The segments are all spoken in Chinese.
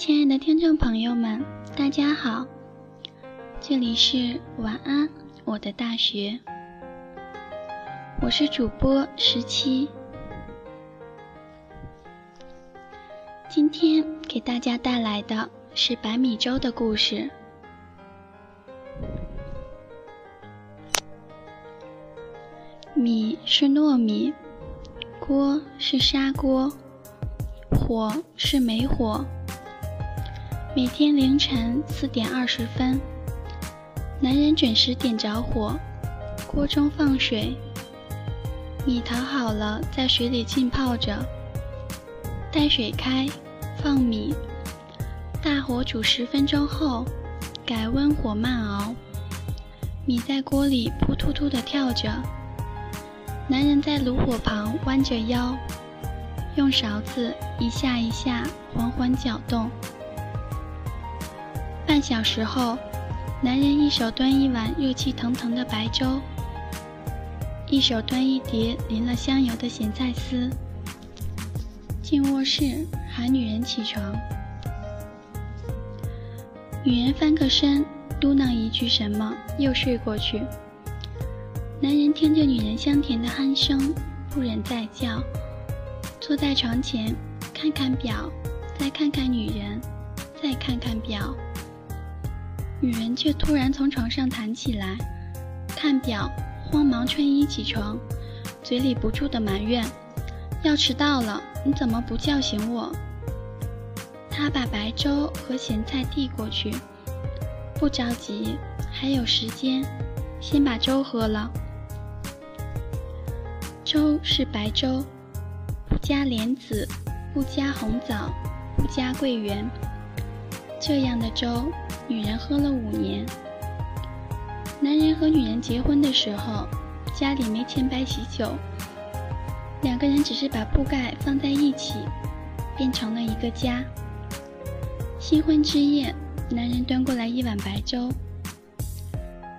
亲爱的听众朋友们，大家好，这里是晚安我的大学，我是主播十七，今天给大家带来的是白米粥的故事。米是糯米，锅是砂锅，火是煤火。每天凌晨四点二十分，男人准时点着火，锅中放水，米淘好了，在水里浸泡着。待水开，放米，大火煮十分钟后，改温火慢熬，米在锅里扑突突地跳着。男人在炉火旁弯着腰，用勺子一下一下缓缓搅动。半小时后，男人一手端一碗热气腾腾的白粥，一手端一碟淋了香油的咸菜丝，进卧室喊女人起床。女人翻个身，嘟囔一句什么，又睡过去。男人听着女人香甜的鼾声，不忍再叫，坐在床前，看看表，再看看女人，再看看表。女人却突然从床上弹起来，看表，慌忙穿衣起床，嘴里不住的埋怨：“要迟到了，你怎么不叫醒我？”他把白粥和咸菜递过去，不着急，还有时间，先把粥喝了。粥是白粥，不加莲子，不加红枣，不加桂圆。这样的粥，女人喝了五年。男人和女人结婚的时候，家里没钱摆喜酒，两个人只是把铺盖放在一起，变成了一个家。新婚之夜，男人端过来一碗白粥，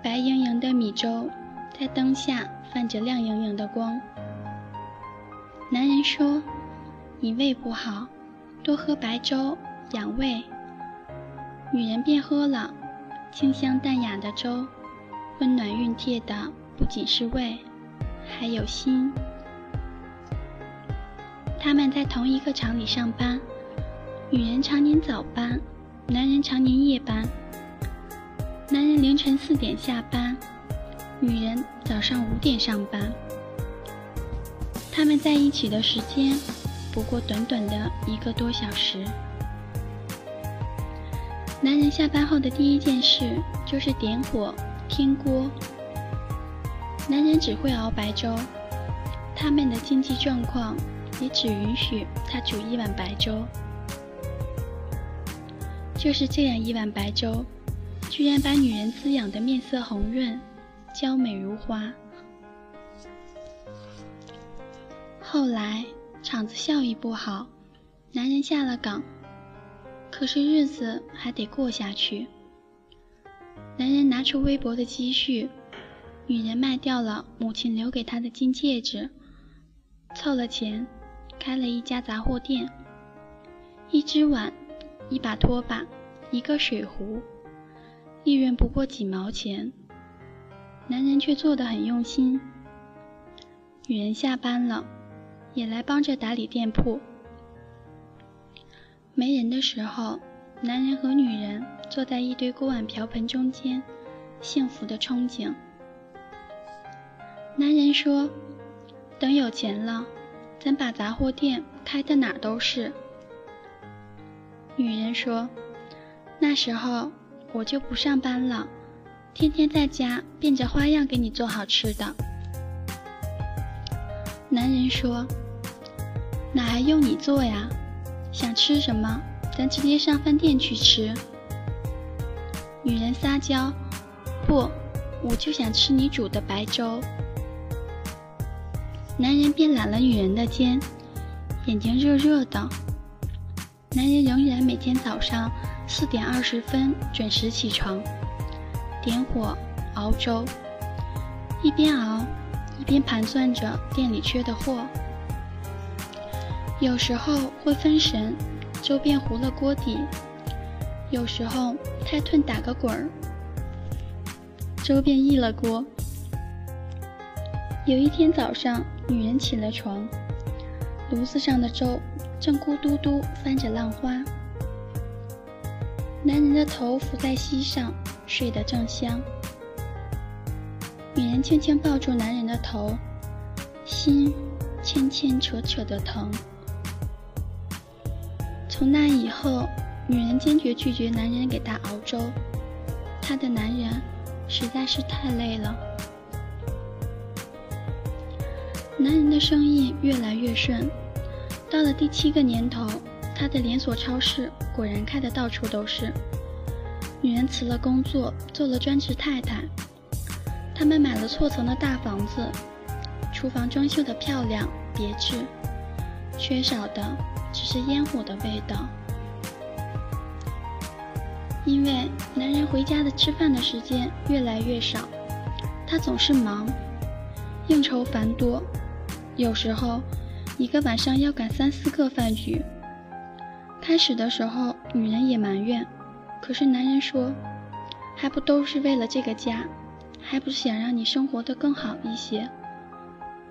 白莹莹的米粥，在灯下泛着亮莹莹的光。男人说：“你胃不好，多喝白粥养胃。”女人便喝了，清香淡雅的粥，温暖熨帖的不仅是胃，还有心。他们在同一个厂里上班，女人常年早班，男人常年夜班。男人凌晨四点下班，女人早上五点上班。他们在一起的时间不过短短的一个多小时。男人下班后的第一件事就是点火添锅。男人只会熬白粥，他们的经济状况也只允许他煮一碗白粥。就是这样一碗白粥，居然把女人滋养的面色红润，娇美如花。后来厂子效益不好，男人下了岗，可是日子还得过下去。男人拿出微薄的积蓄，女人卖掉了母亲留给她的金戒指，凑了钱，开了一家杂货店。一只碗，一把拖把，一个水壶，利润不过几毛钱，男人却做得很用心。女人下班了。也来帮着打理店铺。没人的时候，男人和女人坐在一堆锅碗瓢盆中间，幸福的憧憬。男人说：“等有钱了，咱把杂货店开的哪儿都是。”女人说：“那时候我就不上班了，天天在家变着花样给你做好吃的。”男人说。哪还用你做呀？想吃什么，咱直接上饭店去吃。女人撒娇：“不，我就想吃你煮的白粥。”男人便揽了女人的肩，眼睛热热的。男人仍然每天早上四点二十分准时起床，点火熬粥，一边熬一边盘算着店里缺的货。有时候会分神，粥变糊了锅底，有时候太吞打个滚儿，粥便溢了锅。有一天早上，女人起了床，炉子上的粥正咕嘟嘟翻着浪花。男人的头伏在膝上，睡得正香。女人轻轻抱住男人的头，心牵牵扯扯的疼。从那以后，女人坚决拒绝男人给她熬粥，她的男人实在是太累了。男人的生意越来越顺，到了第七个年头。他的连锁超市果然开得到处都是。女人辞了工作，做了专职太太。他们买了错层的大房子，厨房装修的漂亮别致，缺少的只是烟火的味道。因为男人回家的吃饭的时间越来越少，他总是忙，应酬繁多，有时候一个晚上要赶三四个饭局。开始的时候，女人也埋怨，可是男人说，还不都是为了这个家，还不是想让你生活的更好一些。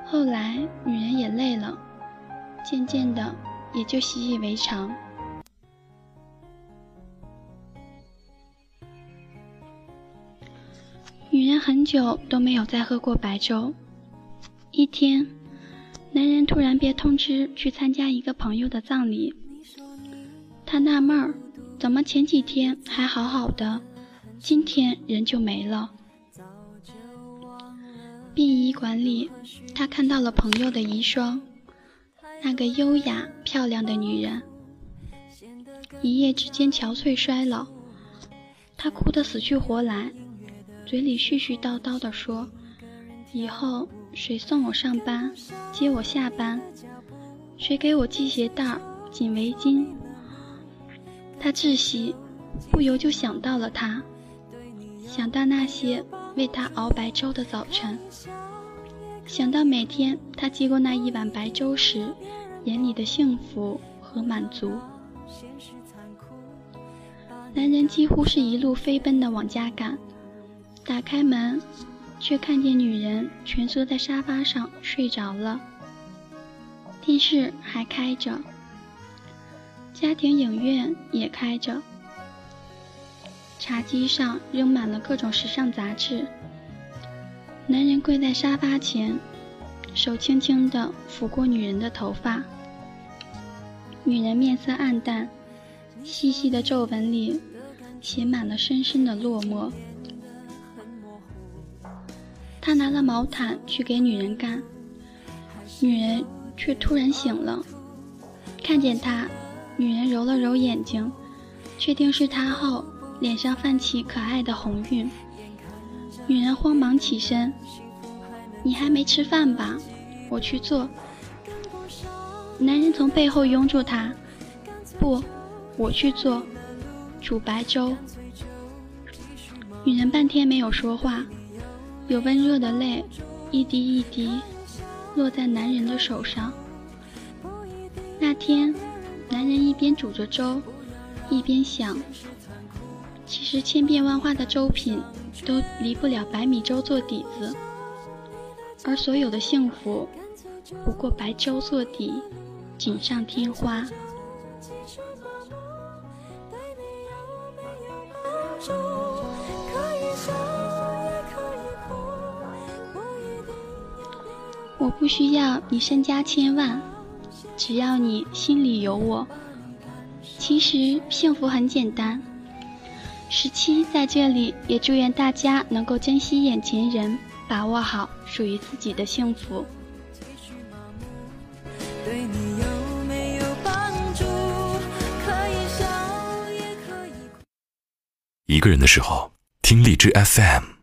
后来，女人也累了，渐渐的也就习以为常。女人很久都没有再喝过白粥。一天，男人突然被通知去参加一个朋友的葬礼。他纳闷儿，怎么前几天还好好的，今天人就没了？殡仪馆里，他看到了朋友的遗孀，那个优雅漂亮的女人，一夜之间憔悴衰老，他哭得死去活来，嘴里絮絮叨叨地说：“以后谁送我上班，接我下班？谁给我系鞋带、系围巾？”他窒息，不由就想到了他，想到那些为他熬白粥的早晨，想到每天他接过那一碗白粥时眼里的幸福和满足。男人几乎是一路飞奔的往家赶，打开门，却看见女人蜷缩在沙发上睡着了，电视还开着。家庭影院也开着，茶几上扔满了各种时尚杂志。男人跪在沙发前，手轻轻地抚过女人的头发。女人面色暗淡，细细的皱纹里写满了深深的落寞。他拿了毛毯去给女人干，女人却突然醒了，看见他。女人揉了揉眼睛，确定是他后，脸上泛起可爱的红晕。女人慌忙起身：“你还没吃饭吧？我去做。”男人从背后拥住她：“不，我去做，煮白粥。”女人半天没有说话，有温热的泪一滴一滴落在男人的手上。那天。男人一边煮着粥，一边想：其实千变万化的粥品都离不了白米粥做底子，而所有的幸福不过白粥做底，锦上添花。我不需要你身家千万。只要你心里有我，其实幸福很简单。十七在这里也祝愿大家能够珍惜眼前人，把握好属于自己的幸福。一个人的时候，听荔枝 FM。